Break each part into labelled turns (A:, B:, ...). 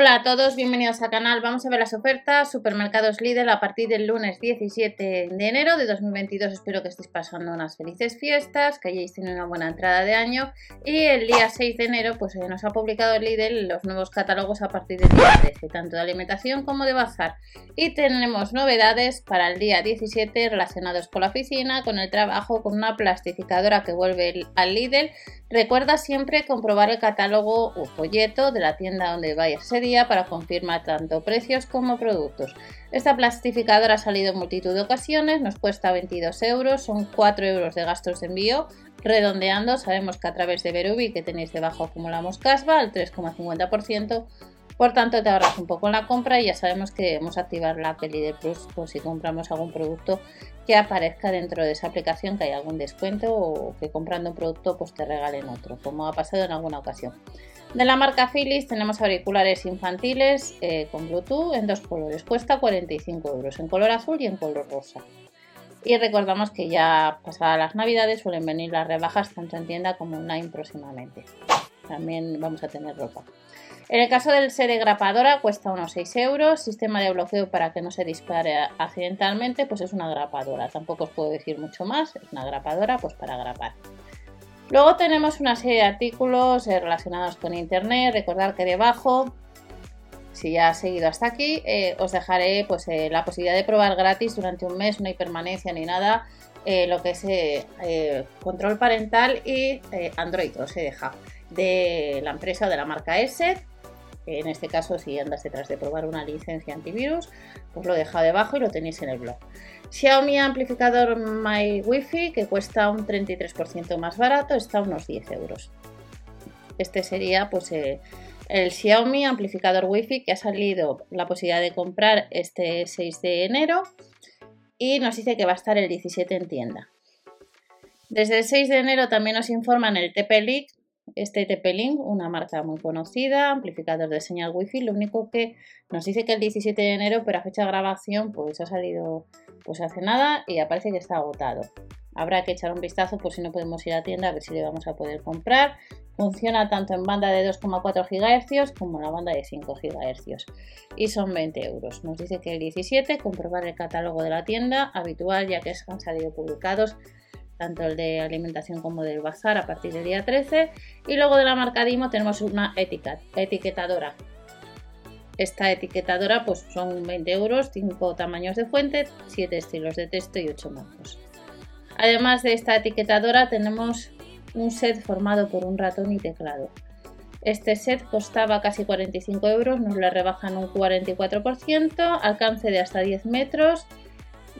A: Hola a todos, bienvenidos al canal. Vamos a ver las ofertas Supermercados Lidl a partir del lunes 17 de enero de 2022. Espero que estéis pasando unas felices fiestas, que hayáis tenido una buena entrada de año. Y el día 6 de enero pues eh, nos ha publicado Lidl los nuevos catálogos a partir del día 13, tanto de alimentación como de bazar. Y tenemos novedades para el día 17 relacionados con la oficina, con el trabajo, con una plastificadora que vuelve al Lidl. Recuerda siempre comprobar el catálogo o folleto de la tienda donde vayas día para confirmar tanto precios como productos. Esta plastificadora ha salido en multitud de ocasiones, nos cuesta 22 euros, son 4 euros de gastos de envío. Redondeando, sabemos que a través de Verubi, que tenéis debajo acumulamos casva al 3,50%, por tanto te ahorras un poco en la compra y ya sabemos que debemos activar la peli de Plus por si compramos algún producto que aparezca dentro de esa aplicación que hay algún descuento o que comprando un producto pues te regalen otro, como ha pasado en alguna ocasión. De la marca Philips tenemos auriculares infantiles eh, con Bluetooth en dos colores. Cuesta 45 euros, en color azul y en color rosa. Y recordamos que ya pasadas las navidades suelen venir las rebajas tanto en tienda como online próximamente. También vamos a tener ropa. En el caso del de grapadora cuesta unos 6 euros. Sistema de bloqueo para que no se dispare accidentalmente, pues es una grapadora. Tampoco os puedo decir mucho más. Es una grapadora pues para grapar. Luego tenemos una serie de artículos eh, relacionados con Internet. Recordad que debajo, si ya has seguido hasta aquí, eh, os dejaré pues, eh, la posibilidad de probar gratis durante un mes, no hay permanencia ni nada, lo que es control parental y Android, os he dejado, de la empresa de la marca S. En este caso, si andas detrás de probar una licencia antivirus, os lo he dejado debajo y lo tenéis en el blog. Xiaomi amplificador My Wi-Fi que cuesta un 33% más barato, está a unos 10 euros. Este sería pues eh, el Xiaomi amplificador Wi-Fi que ha salido la posibilidad de comprar este 6 de enero y nos dice que va a estar el 17 en tienda. Desde el 6 de enero también nos informan el TP-Link este TP-Link, una marca muy conocida, amplificador de señal Wi-Fi, lo único que nos dice que el 17 de enero, pero a fecha de grabación, pues ha salido pues hace nada y aparece que está agotado. Habrá que echar un vistazo por si no podemos ir a tienda a ver si le vamos a poder comprar. Funciona tanto en banda de 2,4 GHz como en la banda de 5 GHz y son 20 euros. Nos dice que el 17, comprobar el catálogo de la tienda habitual ya que han salido publicados tanto el de alimentación como del bazar a partir del día 13. Y luego de la marca Dimo tenemos una etiquetadora. Esta etiquetadora pues son 20 euros, 5 tamaños de fuente, 7 estilos de texto y 8 marcos. Además de esta etiquetadora tenemos un set formado por un ratón y teclado. Este set costaba casi 45 euros, nos le rebajan un 44%, alcance de hasta 10 metros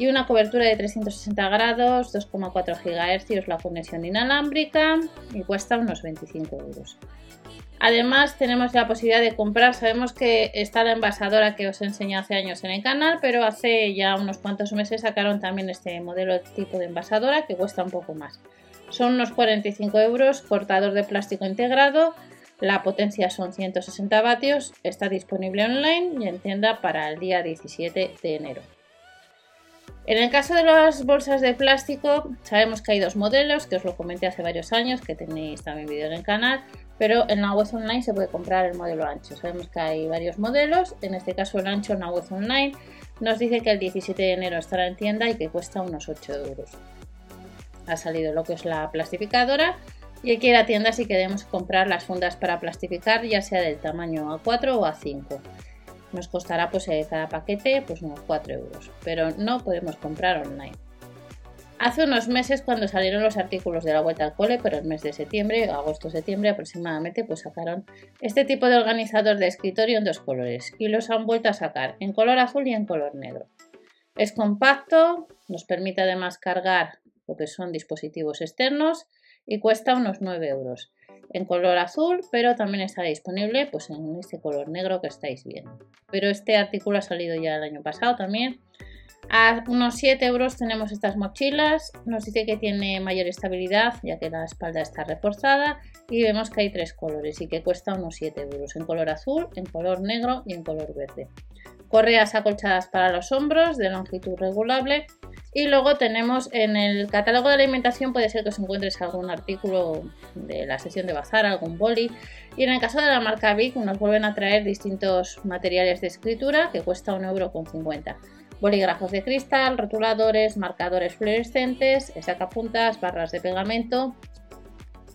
A: y una cobertura de 360 grados, 2,4 GHz la conexión inalámbrica y cuesta unos 25 euros. Además tenemos la posibilidad de comprar, sabemos que está la envasadora que os enseñé hace años en el canal, pero hace ya unos cuantos meses sacaron también este modelo de tipo de envasadora que cuesta un poco más. Son unos 45 euros, cortador de plástico integrado, la potencia son 160 vatios, está disponible online y en tienda para el día 17 de enero. En el caso de las bolsas de plástico, sabemos que hay dos modelos, que os lo comenté hace varios años, que tenéis también vídeo en el canal, pero en la web online se puede comprar el modelo ancho. Sabemos que hay varios modelos, en este caso el ancho en la web online nos dice que el 17 de enero estará en tienda y que cuesta unos 8 euros. Ha salido lo que es la plastificadora y aquí en la tienda si queremos comprar las fundas para plastificar, ya sea del tamaño A4 o A5 nos costará pues eh, cada paquete pues unos 4 euros, pero no podemos comprar online. Hace unos meses cuando salieron los artículos de la vuelta al cole, pero el mes de septiembre, agosto-septiembre aproximadamente, pues sacaron este tipo de organizador de escritorio en dos colores y los han vuelto a sacar en color azul y en color negro. Es compacto, nos permite además cargar lo que son dispositivos externos y cuesta unos 9 euros en color azul, pero también está disponible pues, en este color negro que estáis viendo. Pero este artículo ha salido ya el año pasado también. A unos 7 euros tenemos estas mochilas. Nos dice que tiene mayor estabilidad ya que la espalda está reforzada. Y vemos que hay tres colores y que cuesta unos 7 euros. En color azul, en color negro y en color verde. Correas acolchadas para los hombros de longitud regulable Y luego tenemos en el catálogo de alimentación, puede ser que os encuentres algún artículo de la sesión de bazar, algún boli. Y en el caso de la marca Vic, nos vuelven a traer distintos materiales de escritura que cuesta 1,50€. Bolígrafos de cristal, rotuladores, marcadores fluorescentes, sacapuntas, barras de pegamento.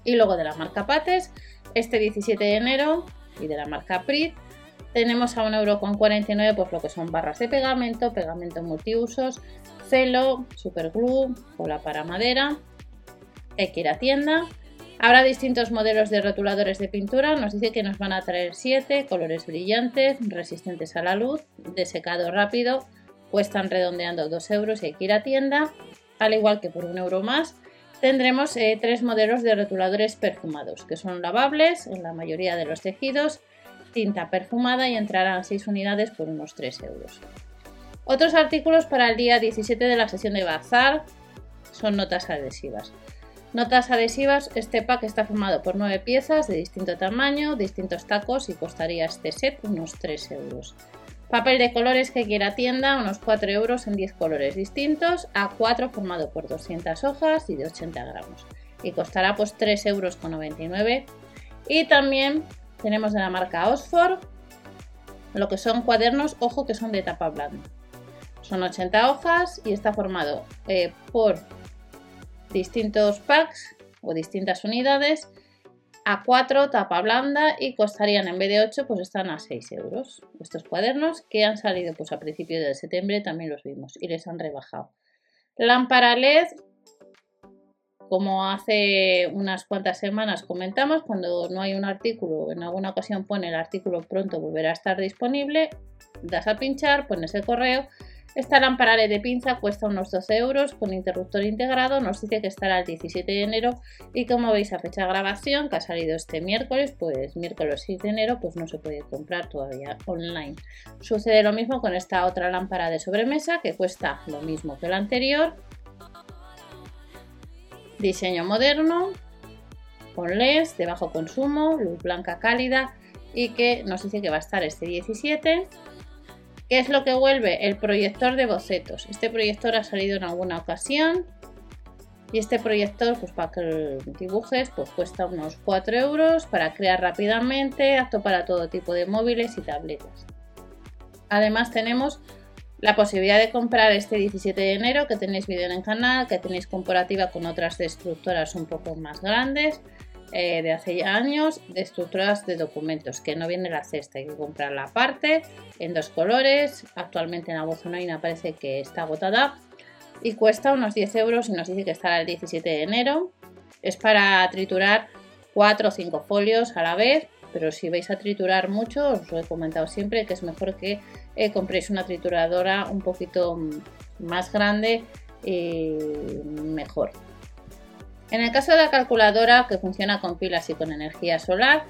A: Y luego de la marca Pates, este 17 de enero, y de la marca Prit, tenemos a 1,49€ pues lo que son barras de pegamento, pegamento multiusos, celo, superglue, cola para madera, hay que ir a tienda. Habrá distintos modelos de rotuladores de pintura, nos dice que nos van a traer 7, colores brillantes, resistentes a la luz, de secado rápido, cuestan redondeando 2 euros y hay que ir a tienda, al igual que por un euro más. Tendremos eh, tres modelos de rotuladores perfumados, que son lavables en la mayoría de los tejidos, tinta perfumada y entrarán 6 unidades por unos 3 euros. Otros artículos para el día 17 de la sesión de bazar son notas adhesivas. Notas adhesivas, este pack está formado por 9 piezas de distinto tamaño, distintos tacos y costaría este set unos 3 euros. Papel de colores que quiera tienda, unos 4 euros en 10 colores distintos, A4 formado por 200 hojas y de 80 gramos. Y costará pues 3 euros con 99. Y también tenemos de la marca Oxford lo que son cuadernos, ojo que son de tapa blanda. Son 80 hojas y está formado eh, por distintos packs o distintas unidades a 4 tapa blanda y costarían en vez de 8 pues están a 6 euros estos cuadernos que han salido pues a principios de septiembre también los vimos y les han rebajado lámpara led como hace unas cuantas semanas comentamos cuando no hay un artículo en alguna ocasión pone el artículo pronto volverá a estar disponible das a pinchar pones el correo esta lámpara de pinza cuesta unos 12 euros con interruptor integrado, nos dice que estará el 17 de enero y como veis a fecha de grabación que ha salido este miércoles, pues miércoles 6 de enero pues no se puede comprar todavía online. Sucede lo mismo con esta otra lámpara de sobremesa que cuesta lo mismo que la anterior. Diseño moderno, con LEDs de bajo consumo, luz blanca cálida y que nos dice que va a estar este 17 ¿Qué es lo que vuelve? El proyector de bocetos. Este proyector ha salido en alguna ocasión. Y este proyector, pues para que dibujes, pues cuesta unos 4 euros para crear rápidamente, apto para todo tipo de móviles y tabletas. Además tenemos la posibilidad de comprar este 17 de enero, que tenéis vídeo en el canal, que tenéis comparativa con otras destructoras un poco más grandes. Eh, de hace ya años de estructuras de documentos, que no viene la cesta, hay que comprarla aparte, en dos colores. Actualmente en Amazonaina parece que está agotada y cuesta unos 10 euros y nos dice que estará el 17 de enero. Es para triturar 4 o 5 folios a la vez, pero si vais a triturar mucho, os lo he comentado siempre que es mejor que eh, compréis una trituradora un poquito más grande y mejor. En el caso de la calculadora que funciona con pilas y con energía solar,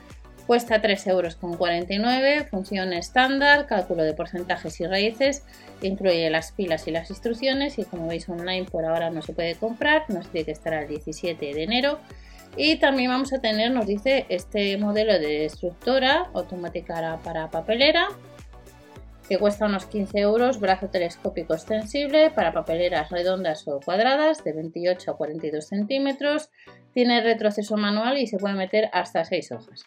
A: cuesta 3,49 euros, función estándar, cálculo de porcentajes y raíces, incluye las pilas y las instrucciones y como veis online por ahora no se puede comprar, nos dice que estará el 17 de enero. Y también vamos a tener, nos dice, este modelo de destructora automática para papelera, que cuesta unos 15 euros, brazo telescópico extensible para papeleras redondas o cuadradas de 28 a 42 centímetros, tiene retroceso manual y se puede meter hasta 6 hojas.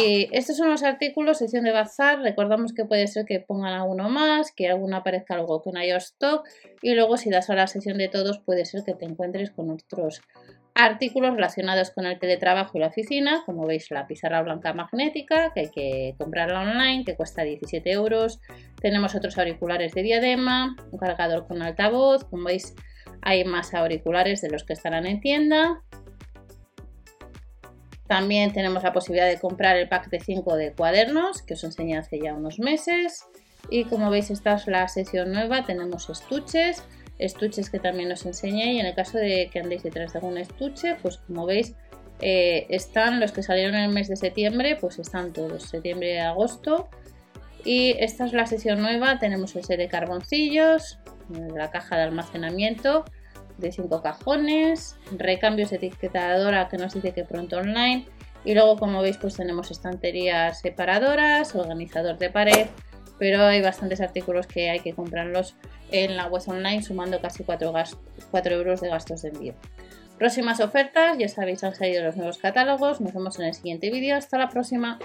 A: Y estos son los artículos, sección de bazar, recordamos que puede ser que pongan alguno más, que alguno aparezca algo que no haya stock. Y luego si das a la sección de todos puede ser que te encuentres con otros artículos relacionados con el teletrabajo y la oficina, como veis la pizarra blanca magnética, que hay que comprarla online, que cuesta 17 euros. Tenemos otros auriculares de diadema, un cargador con altavoz, como veis hay más auriculares de los que estarán en tienda. También tenemos la posibilidad de comprar el pack de 5 de cuadernos, que os enseñé hace ya unos meses. Y como veis esta es la sección nueva, tenemos estuches, estuches que también os enseñé y en el caso de que andéis detrás de algún estuche, pues como veis eh, están los que salieron en el mes de septiembre, pues están todos, septiembre y agosto. Y esta es la sesión nueva, tenemos el set de carboncillos, la caja de almacenamiento de 5 cajones, recambios de etiquetadora que nos dice que pronto online. Y luego como veis pues tenemos estanterías separadoras, organizador de pared, pero hay bastantes artículos que hay que comprarlos en la web online sumando casi 4, 4 euros de gastos de envío. Próximas ofertas, ya sabéis, han salido los nuevos catálogos. Nos vemos en el siguiente vídeo. Hasta la próxima.